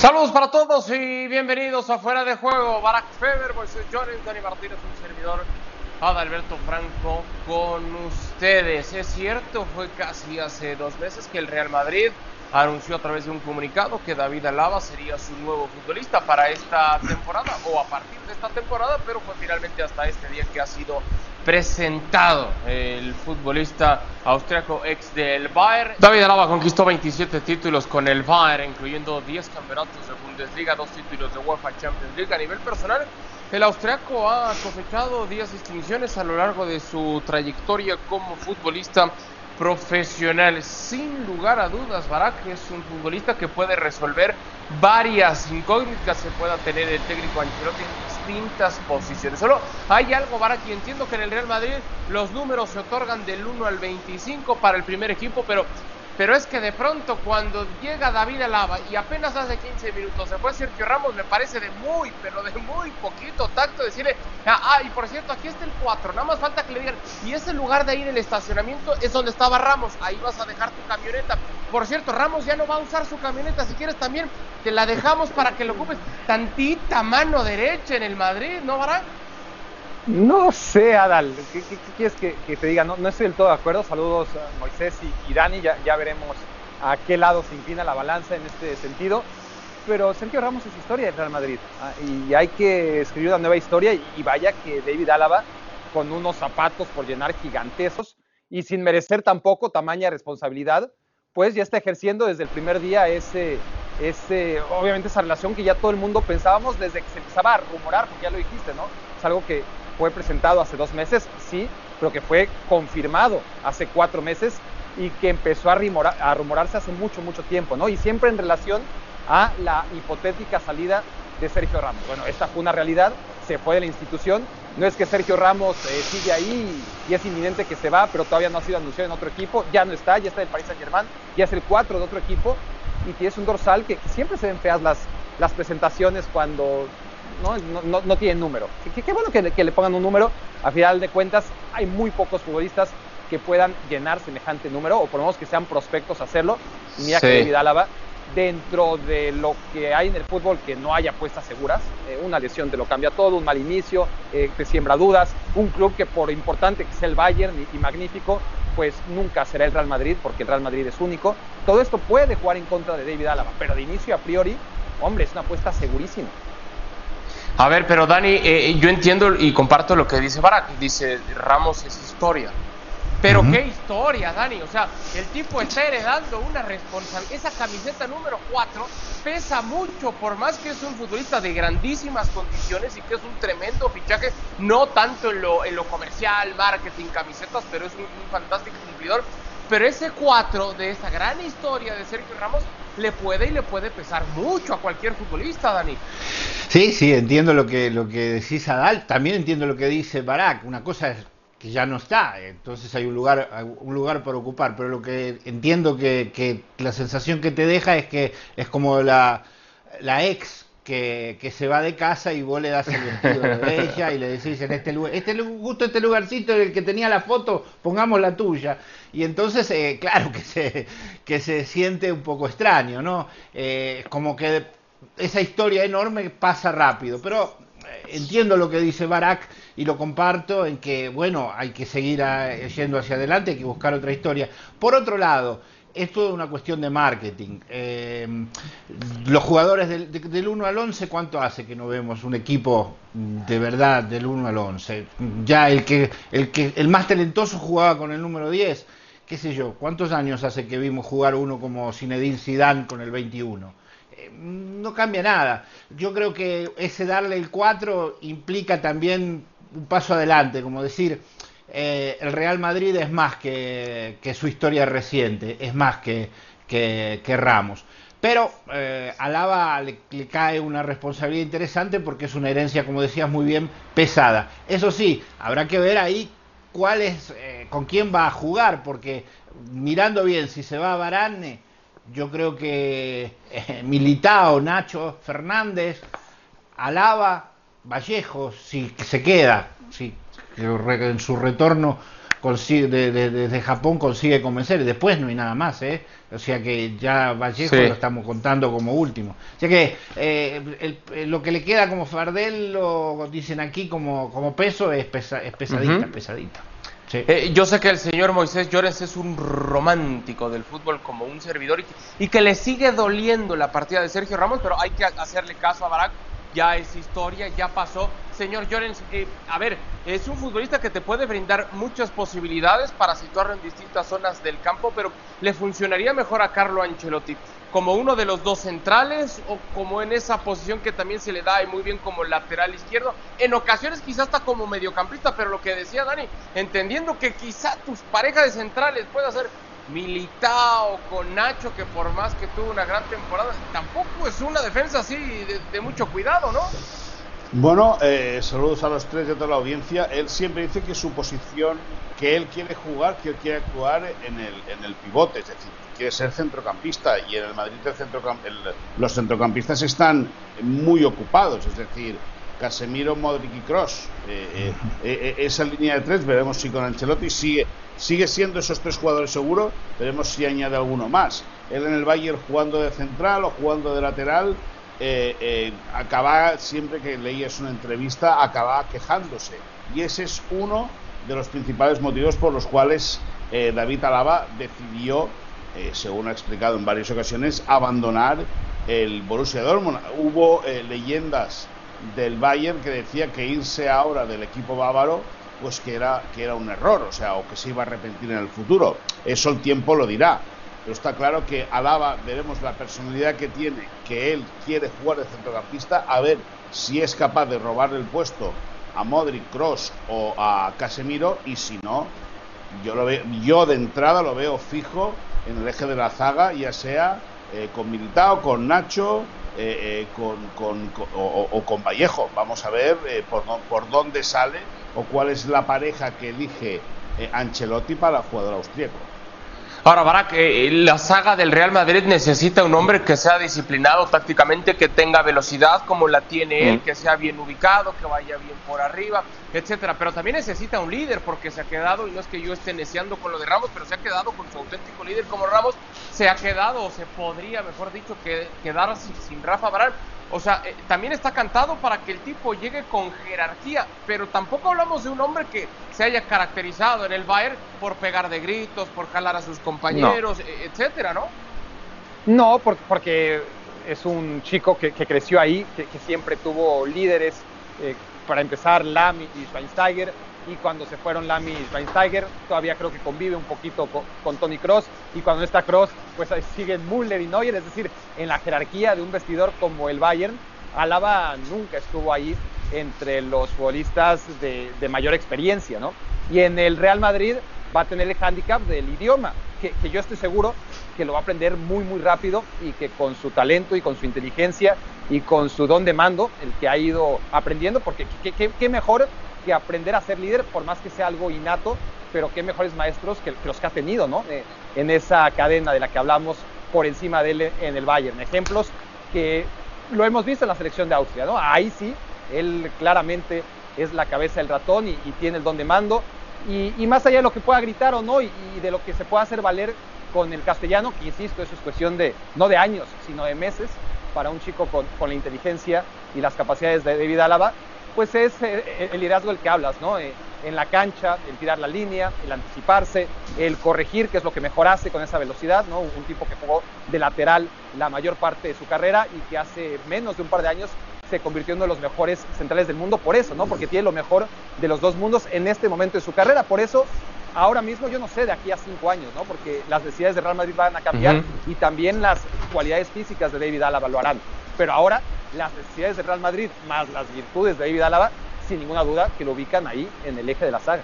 Saludos para todos y bienvenidos a Fuera de Juego. Barack Feber, Moisés Jones, Dani Martínez, un servidor, Adalberto Franco con ustedes. Es cierto, fue casi hace dos meses que el Real Madrid anunció a través de un comunicado que David Alaba sería su nuevo futbolista para esta temporada o a partir de esta temporada, pero fue finalmente hasta este día que ha sido presentado el futbolista austriaco ex del Bayern. David Alaba conquistó 27 títulos con el Bayern, incluyendo 10 campeonatos de Bundesliga, dos títulos de UEFA Champions League. A nivel personal, el austriaco ha cosechado 10 distinciones a lo largo de su trayectoria como futbolista profesional. Sin lugar a dudas, Barak es un futbolista que puede resolver varias incógnitas que pueda tener el técnico Ancelotti en distintas posiciones. Solo hay algo, Barak, y entiendo que en el Real Madrid los números se otorgan del 1 al 25 para el primer equipo, pero pero es que de pronto cuando llega David Alaba y apenas hace 15 minutos se fue Sergio Ramos, me parece de muy, pero de muy poquito tacto decirle, ah, ah, y por cierto, aquí está el 4, nada más falta que le digan, y ese lugar de ahí en el estacionamiento es donde estaba Ramos, ahí vas a dejar tu camioneta. Por cierto, Ramos ya no va a usar su camioneta, si quieres también te la dejamos para que lo ocupes tantita mano derecha en el Madrid, ¿no, Barán? No sé, Adal, ¿qué, quieres que, te diga? No, no, estoy del todo de acuerdo. Saludos a Moisés y, Dani, ya, veremos a qué lado se inclina la balanza en este sentido. Pero Sergio Ramos es historia del Real Madrid ah, y hay que escribir una nueva historia y, vaya que David Álava, con unos zapatos por llenar gigantescos y sin merecer tampoco tamaña responsabilidad, pues ya está ejerciendo desde el primer día ese, ese, obviamente esa relación que ya todo el mundo pensábamos desde que se empezaba a rumorar, porque ya lo dijiste, ¿no? Es algo que, fue presentado hace dos meses, sí, pero que fue confirmado hace cuatro meses y que empezó a, a rumorarse hace mucho, mucho tiempo, ¿no? Y siempre en relación a la hipotética salida de Sergio Ramos. Bueno, esta fue una realidad, se fue de la institución. No es que Sergio Ramos eh, sigue ahí y es inminente que se va, pero todavía no ha sido anunciado en otro equipo. Ya no está, ya está en el Paris Saint Germain, ya es el 4 de otro equipo y tienes un dorsal que, siempre se ven feas las, las presentaciones cuando no, no, no tienen número. Qué, bueno que, le pongan un número. A final de cuentas, hay muy pocos futbolistas que puedan llenar semejante número, o por lo menos que sean prospectos a hacerlo. mira que David Álava, dentro de lo que hay en el fútbol, que no haya apuestas seguras, eh, una lesión te lo cambia todo, un mal inicio, eh, te siembra dudas, un club que por importante que sea el Bayern y, y magnífico, pues nunca será el Real Madrid, porque el Real Madrid es único. Todo esto puede jugar en contra de David Álava, pero de inicio a priori, hombre, es una apuesta segurísima. A ver, pero Dani, eh, yo entiendo y comparto lo que dice Barak. Dice, Ramos es historia. Pero qué historia, Dani. O sea, el tipo está heredando una responsabilidad. Esa camiseta número 4 pesa mucho, por más que es un futbolista de grandísimas condiciones y que es un tremendo fichaje, no tanto en lo, en lo comercial, marketing, camisetas, pero es un, un fantástico cumplidor. Pero ese 4 de esa gran historia de Sergio Ramos le puede y le puede pesar mucho a cualquier futbolista, Dani. Sí, sí, entiendo lo que, lo que decís Adal, también entiendo lo que dice Barak, una cosa es que ya no está, entonces hay un lugar, un lugar por ocupar, pero lo que entiendo que, que la sensación que te deja es que es como la, la ex que, se va de casa y vos le das el vestido de ella y le decís en este lugar, este, justo este lugarcito en el que tenía la foto, pongamos la tuya. Y entonces, eh, claro que se, que se siente un poco extraño, ¿no? Eh, como que esa historia enorme pasa rápido, pero eh, entiendo lo que dice Barak y lo comparto en que, bueno, hay que seguir yendo hacia adelante, hay que buscar otra historia. Por otro lado, es una cuestión de marketing. Eh, los jugadores del, 1 al 11, ¿cuánto hace que no vemos un equipo de verdad del 1 al 11? Ya el que, el que el más talentoso jugaba con el número 10, qué sé yo, ¿cuántos años hace que vimos jugar uno como Zinedine Zidane con el 21? Eh, no cambia nada. Yo creo que ese darle el 4 implica también un paso adelante, como decir, eh, el Real Madrid es más que, su historia reciente, es más que, Ramos. Pero eh, a Lava le, cae una responsabilidad interesante porque es una herencia, como decías muy bien, pesada. Eso sí, habrá que ver ahí cuál es, eh, con quién va a jugar, porque mirando bien, si se va a Barane, yo creo que Militao, Nacho Fernández, Alaba, Vallejo, si se queda, si en su retorno consigue, desde Japón consigue convencer y después no hay nada más, ¿eh? O sea que ya Vallejo lo estamos contando como último. O sea que eh, lo que le queda como Fardel, lo dicen aquí como, como peso, es, es pesadita, pesadita. Eh, yo sé que el señor Moisés Llorens es un romántico del fútbol como un servidor y que, le sigue doliendo la partida de Sergio Ramos, pero hay que hacerle caso a Barak. Ya es historia, ya pasó. Señor Llorens, eh, a ver, es un futbolista que te puede brindar muchas posibilidades para situarlo en distintas zonas del campo, pero le funcionaría mejor a Carlo Ancelotti como uno de los dos centrales o como en esa posición que también se le da y muy bien como lateral izquierdo. En ocasiones quizás está como mediocampista, pero lo que decía Dani, entendiendo que quizá tus parejas de centrales pueda ser Militao con Nacho, que por más que tuvo una gran temporada, tampoco es una defensa así de, mucho cuidado, ¿no? Bueno, eh, saludos a los tres de toda la audiencia. Él siempre dice que su posición, que él quiere jugar, que él quiere actuar en el, en el pivote, es decir, quiere ser centrocampista y en el Madrid los centrocampistas están muy ocupados, es decir, Casemiro, Modric y Cross. Eh, eh, eh, esa línea de tres, veremos si con Ancelotti sigue, sigue siendo esos tres jugadores seguro, veremos si añade alguno más. Él en el Bayern jugando de central o jugando de lateral, acaba, siempre que leías una entrevista, acaba quejándose. Y ese es uno de los principales motivos por los cuales David Alaba decidió eh, según ha explicado en varias ocasiones, abandonar el Borussia Dortmund. Hubo eh, leyendas del Bayern que decía que irse ahora del equipo bávaro pues que era, que era un error, o sea, o que se iba a arrepentir en el futuro. Eso el tiempo lo dirá. Pero está claro que Alaba, veremos la personalidad que tiene, que él quiere jugar de centrocampista, a ver si es capaz de robar el puesto a Modric, Cross o a Casemiro, y si no, yo, lo veo, yo de entrada lo veo fijo en el eje de la zaga, ya sea eh, con Militao, con Nacho, eh, eh, con, con, o, con Vallejo. Vamos a ver por, por dónde sale o cuál es la pareja que elige Ancelotti para el jugador austríaco. Ahora, Barak, la saga del Real Madrid necesita un hombre que sea disciplinado tácticamente, que tenga velocidad como la tiene él, mm. que sea bien ubicado, que vaya bien por arriba, etcétera. Pero también necesita un líder porque se ha quedado, y no es que yo esté neciando con lo de Ramos, pero se ha quedado con su auténtico líder como Ramos, se ha quedado, o se podría, mejor dicho, que, quedar sin, Rafa Barak. O sea, eh, también está cantado para que el tipo llegue con jerarquía, pero tampoco hablamos de un hombre que se haya caracterizado en el Bayern por pegar de gritos, por jalar a sus compañeros, e, etcétera, ¿no? No, porque, es un chico que, creció ahí, que, siempre tuvo líderes, eh, para empezar, Lam y Schweinsteiger, y cuando se fueron Lam y Schweinsteiger, todavía creo que convive un poquito con, Tony Cross, y cuando está Cross, pues siguen Müller y Neuer, es decir, en la jerarquía de un vestidor como el Bayern, Alaba nunca estuvo ahí entre los futbolistas de, mayor experiencia, ¿no? Y en el Real Madrid va a tener el hándicap del idioma, que, yo estoy seguro que lo va a aprender muy, muy rápido y que con su talento y con su inteligencia y con su don de mando, el que ha ido aprendiendo, porque qué mejor que aprender a ser líder, por más que sea algo innato, pero qué mejores maestros que, los que ha tenido, ¿no? Eh, en esa cadena de la que hablamos por encima de él en el Bayern. Ejemplos que lo hemos visto en la selección de Austria, ¿no? Ahí sí, él claramente es la cabeza del ratón y, tiene el don de mando. Y, más allá de lo que pueda gritar o no, y, de lo que se pueda hacer valer con el castellano, que insisto, eso es cuestión de, no de años, sino de meses, para un chico con, con la inteligencia y las capacidades de David Álava, pues es eh, el liderazgo del que hablas, ¿no? Eh, en la cancha, el tirar la línea, el anticiparse, el corregir, que es lo que mejor hace con esa velocidad, ¿no? Un tipo que jugó de lateral la mayor parte de su carrera y que hace menos de un par de años se convirtió en uno de los mejores centrales del mundo por eso, ¿no? Porque tiene lo mejor de los dos mundos en este momento de su carrera. Por eso, ahora mismo yo no sé de aquí a cinco años, ¿no? Porque las necesidades de Real Madrid van a cambiar y también las cualidades físicas de David Álava lo harán. Pero ahora las necesidades del Real Madrid más las virtudes de David Álava, sin ninguna duda que lo ubican ahí en el eje de la saga.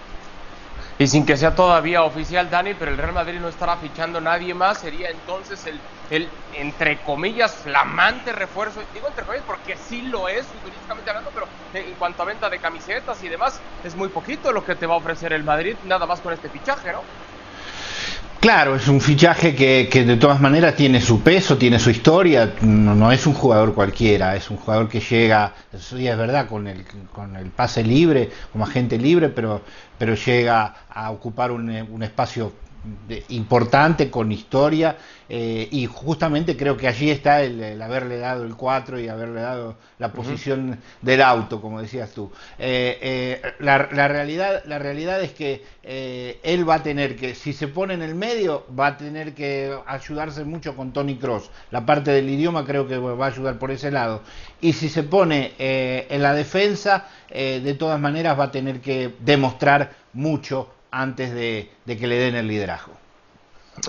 Y sin que sea todavía oficial, Dani, pero el Real Madrid no estará fichando nadie más, sería entonces el, el entre comillas, flamante refuerzo. Digo entre comillas porque sí lo es, futbolísticamente hablando, pero en cuanto a venta de camisetas y demás, es muy poquito lo que te va a ofrecer el Madrid, nada más con este fichaje, ¿no? Claro, es un fichaje que, que, de todas maneras tiene su peso, tiene su historia, no, es un jugador cualquiera, es un jugador que llega, eso es verdad, con el, con el pase libre, como agente libre, pero, pero llega a ocupar un, un espacio importante, con historia, eh, y justamente creo que allí está el, el, haberle dado el 4 y haberle dado la posición uh -huh. del auto, como decías tú. Eh, eh, la, la, realidad, la realidad es que él va a tener que, si se pone en el medio, va a tener que ayudarse mucho con Tony Cross. La parte del idioma creo que va a ayudar por ese lado. Y si se pone en la defensa, de todas maneras va a tener que demostrar mucho antes de, que le den el liderazgo.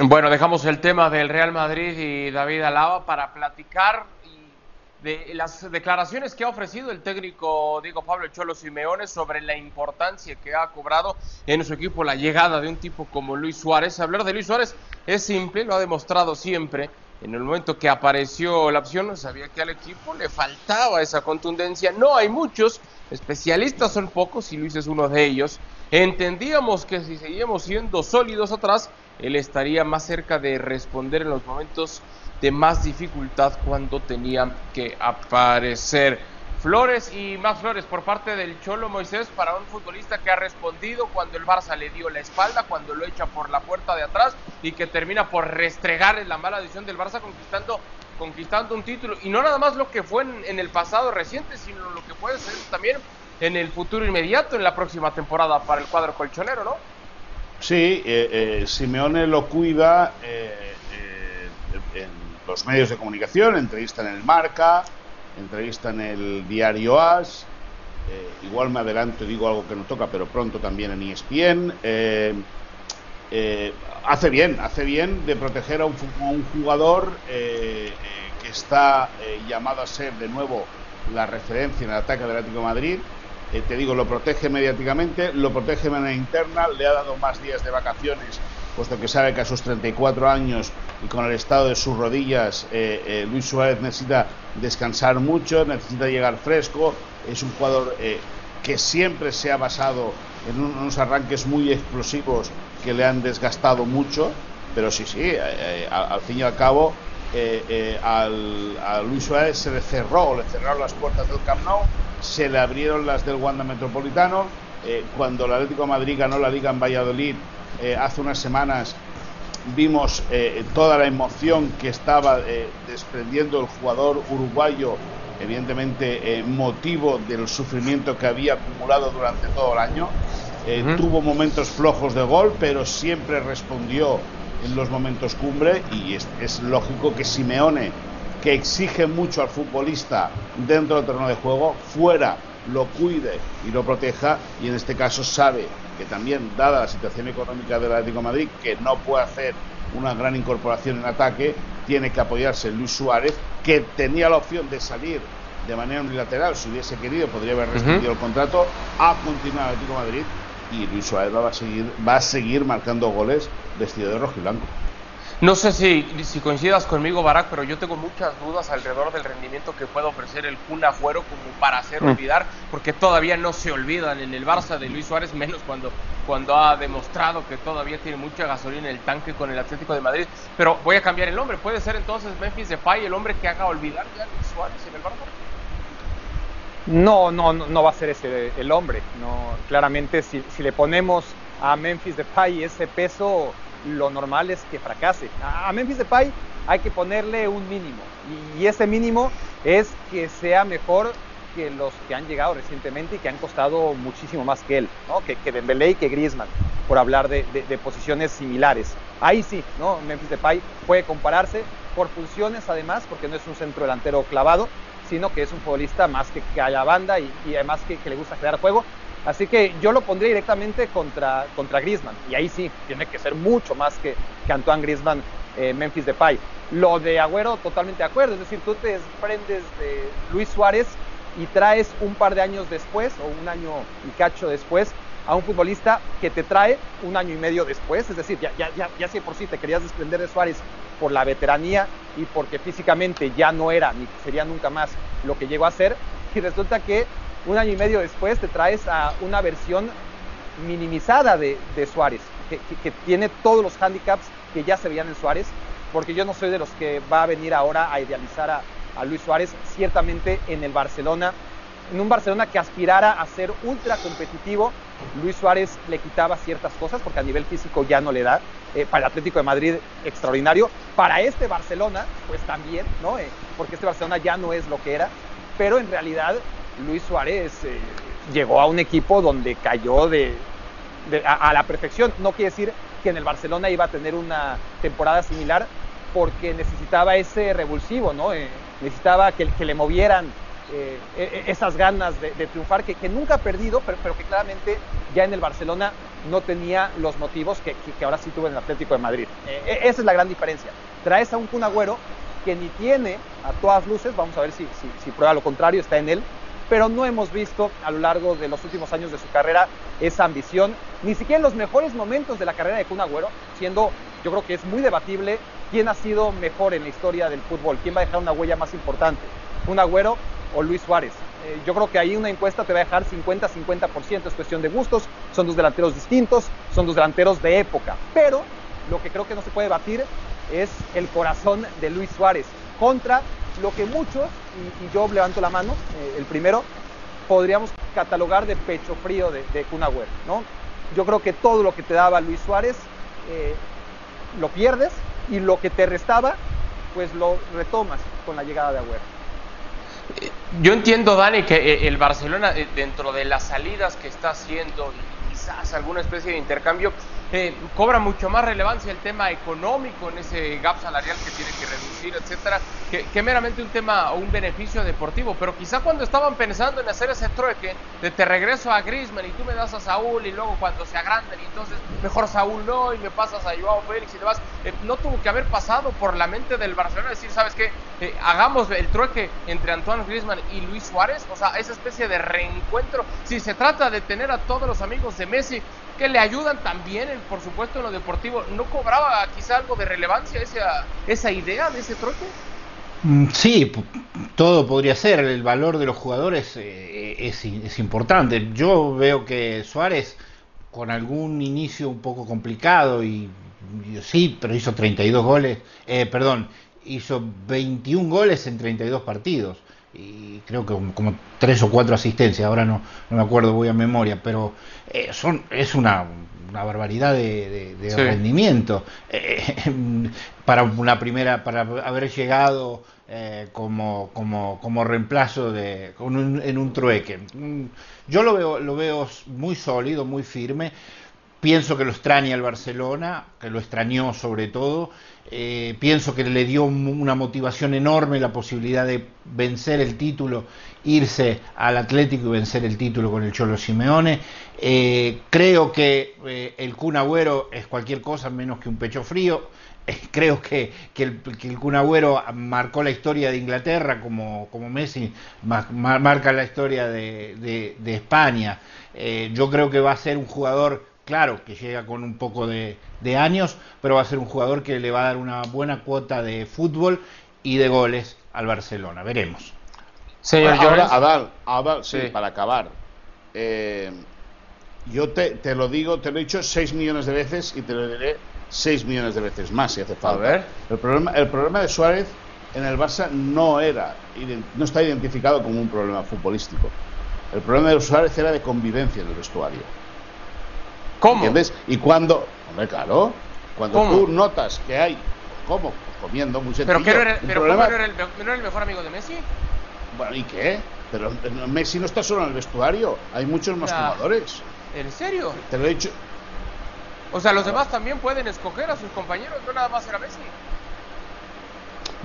Bueno, dejamos el tema del Real Madrid y David Alaba para platicar de las declaraciones que ha ofrecido el técnico Diego Pablo Cholo Simeone sobre la importancia que ha cobrado en su equipo la llegada de un tipo como Luis Suárez. Hablar de Luis Suárez es simple, lo ha demostrado siempre. En el momento que apareció la opción, sabía que al equipo le faltaba esa contundencia. No hay muchos, especialistas son pocos y Luis es uno de ellos. Entendíamos que si seguíamos siendo sólidos atrás, él estaría más cerca de responder en los momentos de más dificultad cuando tenía que aparecer. Flores y más flores por parte del Cholo Moisés para un futbolista que ha respondido cuando el Barça le dio la espalda, cuando lo echa por la puerta de atrás y que termina por restregar en la mala decisión del Barça conquistando, conquistando un título. Y no nada más lo que fue en, en el pasado reciente, sino lo que puede ser también en el futuro inmediato, en la próxima temporada para el cuadro colchonero, ¿no? Sí, eh, eh, Simeone lo cuida eh, en los medios de comunicación, entrevista en el Marca, entrevista en el diario AS, igual me adelanto y digo algo que no toca, pero pronto también en ESPN. hace bien, hace bien de proteger a un, a un jugador que está llamado a ser de nuevo la referencia en el ataque del Atlético de Madrid eh, te digo, lo protege mediáticamente, lo protege de manera interna, le ha dado más días de vacaciones, puesto que sabe que a sus 34 años y con el estado de sus rodillas, eh, eh, Luis Suárez necesita descansar mucho, necesita llegar fresco, es un jugador que siempre se ha basado en un, unos arranques muy explosivos que le han desgastado mucho, pero sí, sí, al, al fin y al cabo, al, a Luis Suárez se le cerró, le cerraron las puertas del Camp Nou, se le abrieron las del Wanda Metropolitano. Eh, cuando el Atlético de Madrid ganó la Liga en Valladolid eh, hace unas semanas, vimos eh, toda la emoción que estaba desprendiendo el jugador uruguayo, evidentemente motivo del sufrimiento que había acumulado durante todo el año. Uh -huh. Tuvo momentos flojos de gol, pero siempre respondió en los momentos cumbre y es, es lógico que Simeone que exige mucho al futbolista dentro del terreno de juego, fuera lo cuide y lo proteja y en este caso sabe que también dada la situación económica del Atlético de Madrid que no puede hacer una gran incorporación en ataque tiene que apoyarse en Luis Suárez que tenía la opción de salir de manera unilateral si hubiese querido podría haber rescindido uh -huh. el contrato a continuar el Atlético de Madrid y Luis Suárez va a seguir va a seguir marcando goles vestido de rojo y blanco no sé si, si, coincidas conmigo, Barak, pero yo tengo muchas dudas alrededor del rendimiento que puede ofrecer el Kun Agüero como para hacer mm. olvidar, porque todavía no se olvidan en el Barça de Luis Suárez, menos cuando, cuando ha demostrado que todavía tiene mucha gasolina en el tanque con el Atlético de Madrid. Pero voy a cambiar el nombre, puede ser entonces Memphis Depay el hombre que haga olvidar ya a Luis Suárez en el Barça. No, no, no va a ser ese el hombre. No, claramente, si, si le ponemos a Memphis Depay ese peso lo normal es que fracase. A Memphis Depay hay que ponerle un mínimo y ese mínimo es que sea mejor que los que han llegado recientemente y que han costado muchísimo más que él, ¿no? que, que Dembélé y que Griezmann, por hablar de, de, posiciones similares. Ahí sí, ¿no? Memphis Depay puede compararse por funciones además, porque no es un centro delantero clavado, sino que es un futbolista más que, que a la banda y, y además que, que le gusta crear juego Así que yo lo pondría directamente contra, contra Griezmann. Y ahí sí, tiene que ser mucho más que, que Antoine Griezmann, eh, Memphis Depay. Lo de Agüero, totalmente de acuerdo. Es decir, tú te desprendes de Luis Suárez y traes un par de años después, o un año y cacho después, a un futbolista que te trae un año y medio después. Es decir, ya, ya, ya, ya si por sí te querías desprender de Suárez por la veteranía y porque físicamente ya no era ni sería nunca más lo que llegó a ser. Y resulta que un año y medio después te traes a una versión minimizada de, Suárez, que, tiene todos los handicaps que ya se veían en Suárez, porque yo no soy de los que va a venir ahora a idealizar a, a Luis Suárez, ciertamente en el Barcelona, en un Barcelona que aspirara a ser ultra competitivo, Luis Suárez le quitaba ciertas cosas porque a nivel físico ya no le da. Eh, para el Atlético de Madrid, extraordinario. Para este Barcelona, pues también, ¿no? Eh, porque este Barcelona ya no es lo que era. Pero en realidad, Luis Suárez eh, llegó a un equipo donde cayó a, la perfección. No quiere decir que en el Barcelona iba a tener una temporada similar porque necesitaba ese revulsivo, ¿no? necesitaba que, le movieran eh, esas ganas de, triunfar que, nunca ha perdido, pero, que claramente ya en el Barcelona no tenía los motivos que, ahora sí tuvo en el Atlético de Madrid. Eh, esa es la gran diferencia. Traes a un Kun Agüero que ni tiene a todas luces, vamos a ver si, si prueba lo contrario, está en él, pero no hemos visto a lo largo de los últimos años de su carrera esa ambición, ni siquiera en los mejores momentos de la carrera de Kun Agüero, siendo, yo creo que es muy debatible quién ha sido mejor en la historia del fútbol, quién va a dejar una huella más importante, Kun Agüero o Luis Suárez. Eh, yo creo que ahí una encuesta te va a dejar 50-50%, es cuestión de gustos, son dos delanteros distintos, son dos delanteros de época, pero lo que creo que no se puede batir es el corazón de Luis Suárez contra lo que muchos, y, yo levanto la mano, eh, el primero, podríamos catalogar de pecho frío de, de ¿no? Yo creo que todo lo que te daba Luis Suárez eh, lo pierdes y lo que te restaba, pues lo retomas con la llegada de Agüero. Yo entiendo, Dani, que eh, el Barcelona, dentro de las salidas que está haciendo y quizás alguna especie de intercambio, eh, cobra mucho más relevancia el tema económico en ese gap salarial que tiene que reducir, etcétera, que, meramente un tema o un beneficio deportivo. Pero quizá cuando estaban pensando en hacer ese trueque de te regreso a Griezmann y tú me das a Saúl y luego cuando se agranden y entonces mejor Saúl no y me pasas a Joao Félix y demás, eh, no tuvo que haber pasado por la mente del Barcelona decir, ¿sabes qué? Eh, hagamos el trueque entre Antoine Griezmann y Luis Suárez, o sea, esa especie de reencuentro. Si se trata de tener a todos los amigos de Messi que le ayudan también, en, por supuesto, en lo deportivo, ¿no cobraba quizá algo de relevancia esa, esa idea de ese troque? Sí, todo podría ser. El valor de los jugadores eh, es, es, importante. Yo veo que Suárez, con algún inicio un poco complicado, y, y sí, pero hizo 32 goles, eh, perdón, hizo 21 goles en 32 partidos y creo que como tres o cuatro asistencias, ahora no, no me acuerdo, voy a memoria, pero eh, son es una, una barbaridad de, de, de sí. rendimiento eh, para una primera, para haber llegado eh, como, como, como reemplazo de, un, en un trueque. Yo lo veo, lo veo muy sólido, muy firme. Pienso que lo extraña el Barcelona, que lo extrañó sobre todo. Eh, pienso que le dio una motivación enorme la posibilidad de vencer el título, irse al Atlético y vencer el título con el Cholo Simeone. Eh, creo que eh, el Kun es cualquier cosa menos que un pecho frío. Creo que, que, el, que el marcó la historia de Inglaterra como, como Messi ma, ma, marca la historia de, de España. yo creo que va a ser un jugador claro que llega con un poco de, de, años, pero va a ser un jugador que le va a dar una buena cuota de fútbol y de goles al Barcelona. Veremos. Señor Ahora, Adal, Adal sí, sí, para acabar. Eh, yo te, te, lo digo, te lo he dicho 6 millones de veces y te lo diré 6 millones de veces más si hace falta. A ver. El problema, el problema de Suárez en el Barça no era, no está identificado como un problema futbolístico. El problema de Suárez era de convivencia en el vestuario. ¿Cómo? ¿Entiendes? Y cuando, hombre, claro, cuando ¿Cómo? tú notas que hay, ¿cómo? Pues comiendo, muy sencillo. ¿Pero, qué no era, pero problema... ¿cómo no, era el, no era el mejor amigo de Messi? Bueno, ¿y qué? Pero Messi no está solo en el vestuario, hay muchos más jugadores. ¿En serio? Te lo he dicho. O sea, los demás también pueden escoger a sus compañeros, no nada más era Messi.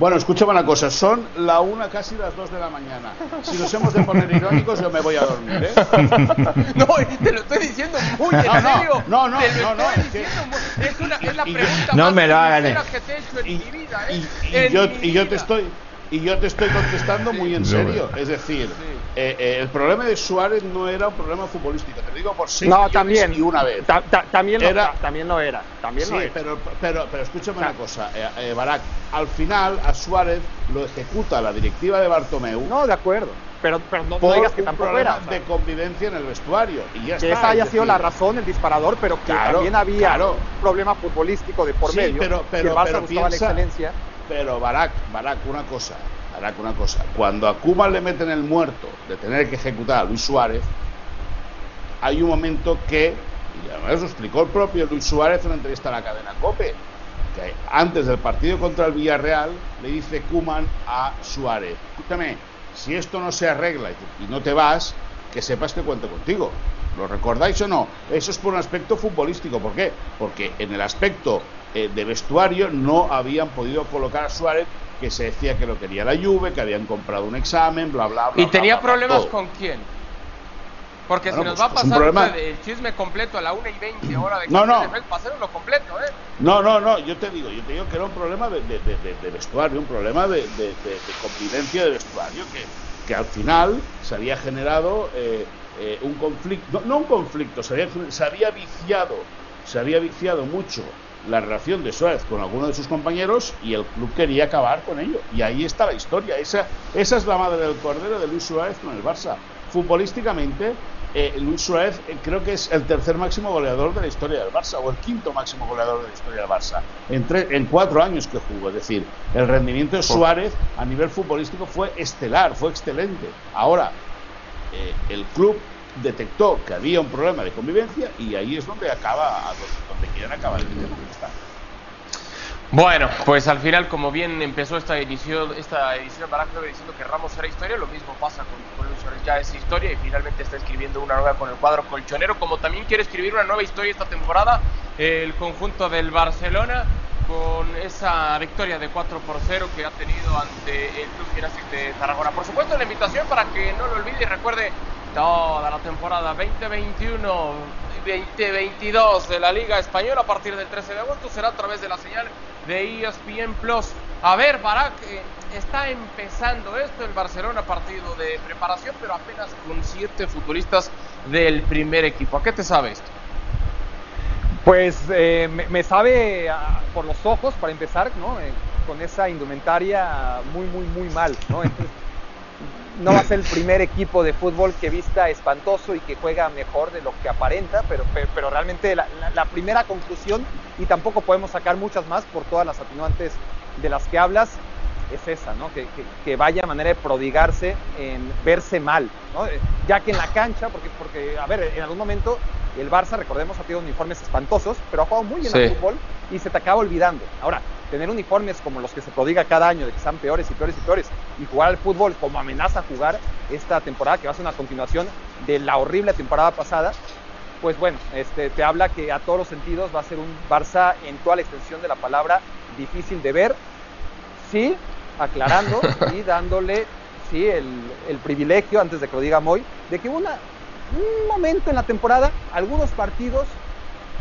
Bueno, escúchame una cosa, son la una casi las dos de la mañana. Si nos hemos de poner irónicos, yo me voy a dormir, ¿eh? No, te lo estoy diciendo muy en no, serio. No, no, te lo no, no, estoy es, que... es, una, es la pregunta no más me lo hagan. que te he hecho en y, mi vida, ¿eh? Y, y, yo, y yo te estoy y yo te estoy contestando Sí. muy en serio. Es decir, Sí. eh, eh, el problema de Suárez no era un problema futbolístico. Te lo digo por seis No, también. y una vez. Ta, ta, también, Era- lo, ta, también lo era. También Sí, lo era. pero, pero, pero escúchame O sea- una cosa, eh, eh, Barak. Al final, a Suárez lo ejecuta la directiva de Bartomeu No, de acuerdo. pero, pero no, no digas que un tampoco problema era. de convivencia en el vestuario. Y ya que está, esa haya es sido decir, la razón, el disparador, pero que Claro, también había claro. un problema futbolístico de por Sí, medio. pero- que pero- el Barça pero buscaba la piensa- excelencia. Pero Barak, Barak, una cosa, Barak, una cosa. Cuando a Koeman le meten el muerto de tener que ejecutar a Luis Suárez, hay un momento que, y además lo explicó el propio Luis Suárez en una entrevista a la cadena COPE, que antes del partido contra el Villarreal le dice Kuman a Suárez, escúchame, si esto no se arregla y no te vas, que sepas que cuento contigo. ¿Lo recordáis o no? Eso es por un aspecto futbolístico. ¿Por qué? Porque en el aspecto eh, de vestuario no habían podido colocar a Suárez, que se decía que lo quería la Juve, que habían comprado un examen, bla, bla, bla. ¿Y bla, tenía bla, problemas con quién? Porque Bueno, si nos pues, va a pasar el chisme completo a la 1 y 20 hora de No, no. Pasémoslo completo, ¿eh? No, no, no, yo te digo, yo te digo que era un problema de, de- de- de- de vestuario, un problema de, convivencia de vestuario que, que al final se había generado eh, eh, un conflicto, no, no un conflicto, se había, se había viciado, se había viciado mucho la relación de Suárez con alguno de sus compañeros y el club quería acabar con ello. Y ahí está la historia, esa, esa es la madre del cordero de Luis Suárez con el Barça. Futbolísticamente, eh, Luis Suárez eh, creo que es el tercer máximo goleador de la historia del Barça o el quinto máximo goleador de la historia del Barça en, tre- en cuatro años que jugó. Es decir, el rendimiento de Suárez a nivel futbolístico fue estelar, fue excelente. Ahora, eh, el club detectó que había un problema de convivencia y ahí es donde acaba, donde, quieren acabar el tema. Bueno, pues al final, como bien empezó esta edición, esta edición de Barack Feber diciendo que Ramos era historia, lo mismo pasa con, con Luis Suárez, ya es historia y finalmente está escribiendo una nueva con el cuadro colchonero, como también quiere escribir una nueva historia esta temporada el conjunto del Barcelona con esa victoria de 4 por 0 que ha tenido ante el Club Gimnástic de Tarragona. Por supuesto, la invitación para que no lo olvide y recuerde toda la temporada 2021 2022 de la Liga Española a partir del 13 de agosto será a través de la señal de ESPN Plus. A ver, Barak, eh, está empezando esto, el Barcelona partido de preparación, pero apenas con siete futbolistas del primer equipo. ¿A qué te sabe esto? Pues eh, me, sabe por los ojos, para empezar, ¿no? Eh, con esa indumentaria muy, muy, muy mal, ¿no? Entonces, no va a ser el primer equipo de fútbol que vista espantoso y que juega mejor de lo que aparenta, pero, pero, realmente la, la- la primera conclusión, y tampoco podemos sacar muchas más por todas las atenuantes de las que hablas, es esa, ¿no? Que, que- que vaya manera de prodigarse en verse mal, ¿no? Eh, Ya que en la cancha, porque, porque, a ver, en algún momento el Barça, recordemos, ha tenido uniformes espantosos, pero ha jugado muy bien Sí. al fútbol y se te acaba olvidando. Ahora, tener uniformes como los que se prodiga cada año, de que están peores y peores y peores, y jugar al fútbol como amenaza a jugar esta temporada, que va a ser una continuación de la horrible temporada pasada, pues bueno, este, te habla que a todos los sentidos va a ser un Barça en toda la extensión de la palabra difícil de ver, sí, aclarando y dándole sí, el, el privilegio, antes de que lo diga Moy, de que hubo una, un momento en la temporada, algunos partidos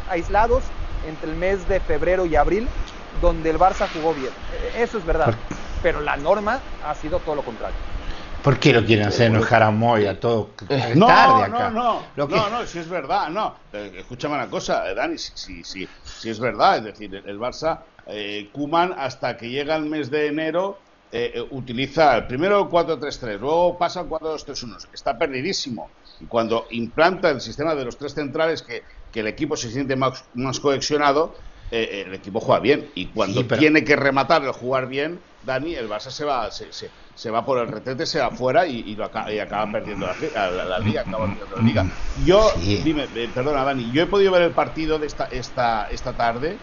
aislados entre el mes de febrero y abril, donde el Barça jugó bien. E- Eso es verdad. Pero la norma ha sido todo lo contrario. ¿Por qué lo quieren hacer enojar a Moy a todo? Es No, tarde no, acá. no, Lo que- no, no, si es verdad, no. Eh, escúchame una cosa, eh, Dani, si, si, si, si es verdad, es decir, el, el Barça, eh, Kuman, hasta que llega el mes de enero, eh, eh, utiliza primero el 4-3-3, luego pasa al 4-2-3-1, está perdidísimo. Y cuando implanta el sistema de los tres centrales, que, que el equipo se siente más, más eh, eh, el equipo juega bien. Y cuando Sí, pero- tiene que rematar el jugar bien, Dani, el Barça se va, se, se, se va por el retrete, se va afuera y, y lo acaba, y acaba perdiendo la, la, la liga, acaba perdiendo la liga. Yo, Sí. dime, eh, perdona Dani, yo he podido ver el partido de esta, esta, esta tarde.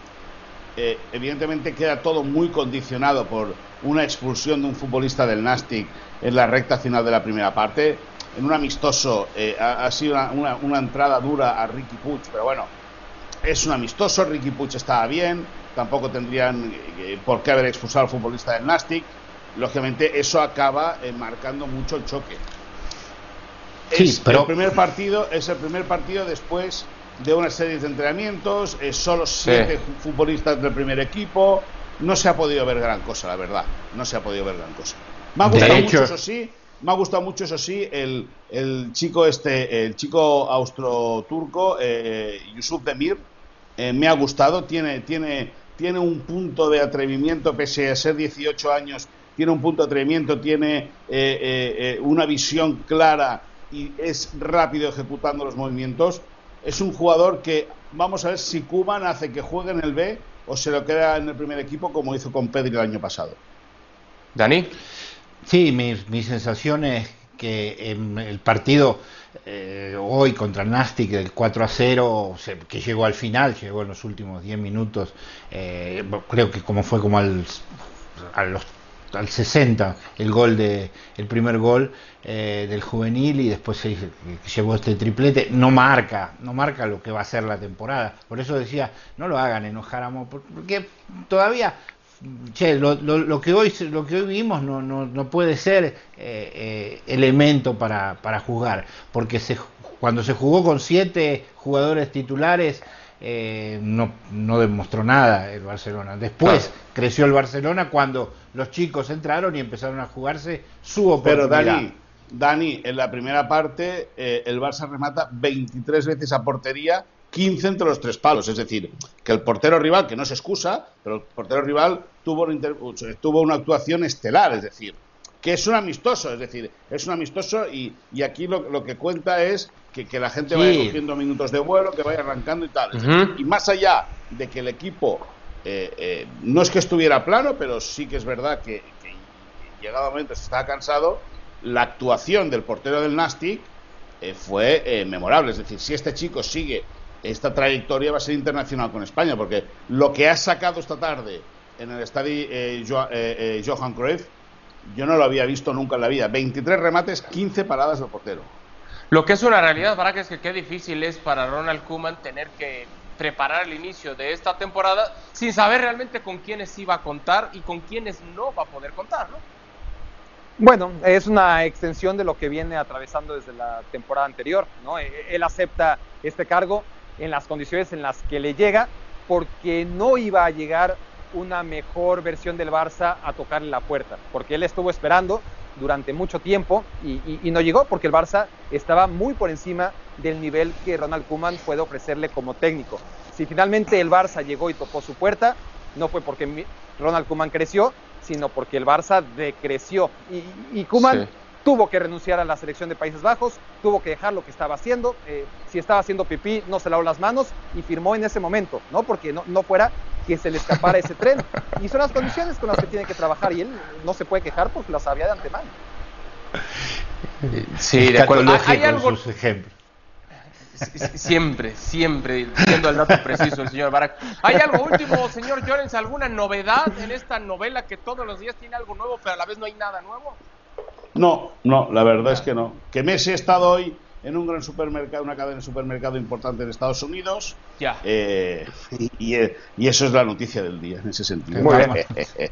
Eh, evidentemente queda todo muy condicionado por una expulsión de un futbolista del Nastic en la recta final de la primera parte. En un amistoso eh, ha, ha sido una, una- una entrada dura a Ricky Puig, pero bueno, es un amistoso, Ricky Puig estaba bien, tampoco tendrían eh, por qué haber expulsado al futbolista del Nastic. Lógicamente eso acaba marcando mucho el choque. Sí, es pero- el primer partido, es el primer partido después de una serie de entrenamientos, es solo siete ju- futbolistas del primer equipo, no se ha podido ver gran cosa, la verdad, no se ha podido ver gran cosa. Me ha gustado mucho, eso sí, me ha gustado mucho, eso sí, el, el chico este, el chico austro-turco, eh, Yusuf Demir, eh, me ha gustado, tiene, tiene, tiene un punto de atrevimiento, pese a ser 18 años, tiene un punto de atrevimiento, tiene una visión clara y es rápido ejecutando los movimientos. Es un jugador que vamos a ver si Kuman hace que juegue en el B o se lo queda en el primer equipo como hizo con Pedri el año pasado. Dani. Sí, mi, sensación es que en el partido eh, hoy contra Nastic del 4 a 0, que llegó al final, llegó en los últimos 10 minutos, eh, creo que como fue como al, a los al 60 el gol de el primer gol eh, del juvenil y después se llevó este triplete. No marca no marca lo que va a ser la temporada. Por eso decía no lo hagan enojar a porque todavía che, lo, lo, que hoy lo que hoy vimos no, no, no puede ser eh, eh, elemento para, para jugar. Porque se, cuando se jugó con siete jugadores titulares eh, no, no, demostró nada el Barcelona. Después creció el Barcelona cuando los chicos entraron y empezaron a jugarse su oportunidad. Pero Dani, Dani en la primera parte eh, el Barça remata 23 veces a portería, 15 entre los tres palos. Es decir, que el portero rival, que no se excusa, pero el portero rival tuvo, tuvo una actuación estelar. Es decir, que es un amistoso, es decir, es un amistoso y, y aquí lo, lo, que cuenta es que, que la gente vaya cogiendo minutos de vuelo, que vaya arrancando y tal. Y más allá de que el equipo eh, eh, no es que estuviera plano, pero sí que es verdad que, que llegado el momento se estaba cansado, la actuación del portero del Nastic eh, fue memorable. Es decir, si este chico sigue esta trayectoria va a ser internacional con España, porque lo que ha sacado esta tarde en el estadio Johan Cruyff yo no lo había visto nunca en la vida. 23 remates, 15 paradas del portero. Lo que es una realidad, para que es que qué difícil es para Ronald Koeman tener que preparar el inicio de esta temporada sin saber realmente con quiénes iba a contar y con quiénes no va a poder contar, ¿no? Bueno, es una extensión de lo que viene atravesando desde la temporada anterior, ¿no? E, él acepta este cargo en las condiciones en las que le llega porque no iba a llegar una mejor versión del Barça a tocarle la puerta, porque él estuvo esperando durante mucho tiempo y, no llegó porque el Barça estaba muy por encima del nivel que Ronald Koeman puede ofrecerle como técnico. Si finalmente el Barça llegó y tocó su puerta, no fue porque Ronald Koeman creció, sino porque el Barça decreció. Y, y Koeman tuvo que renunciar a la selección de Países Bajos, tuvo que dejar lo que estaba haciendo, eh, si estaba haciendo pipí no se lavó las manos y firmó en ese momento, ¿no? Porque no, no fuera que se le escapara ese tren. Y son las condiciones con las que tiene que trabajar y él no se puede quejar porque las sabía de antemano. Sí, de acuerdo. Hay algo... Siempre, siempre, siendo el dato preciso el señor Barak. ¿Hay algo último, señor Llorens, alguna novedad en esta novela que todos los días tiene algo nuevo, pero a la vez no hay nada nuevo? No, no, la verdad es que no. Que Messi ha estado hoy en un gran supermercado, una cadena de supermercado importante en Estados Unidos. Ya. Eh, y, eso es la noticia del día, en ese sentido. Muy bien.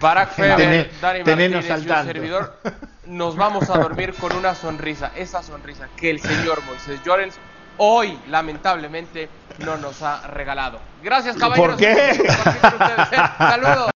Para Feber, Dani Martínez y servidor, nos vamos a dormir con una sonrisa, esa sonrisa que el señor Moisés Llorens hoy, lamentablemente, no nos ha regalado. Gracias, caballeros. ¿Por qué? Saludos.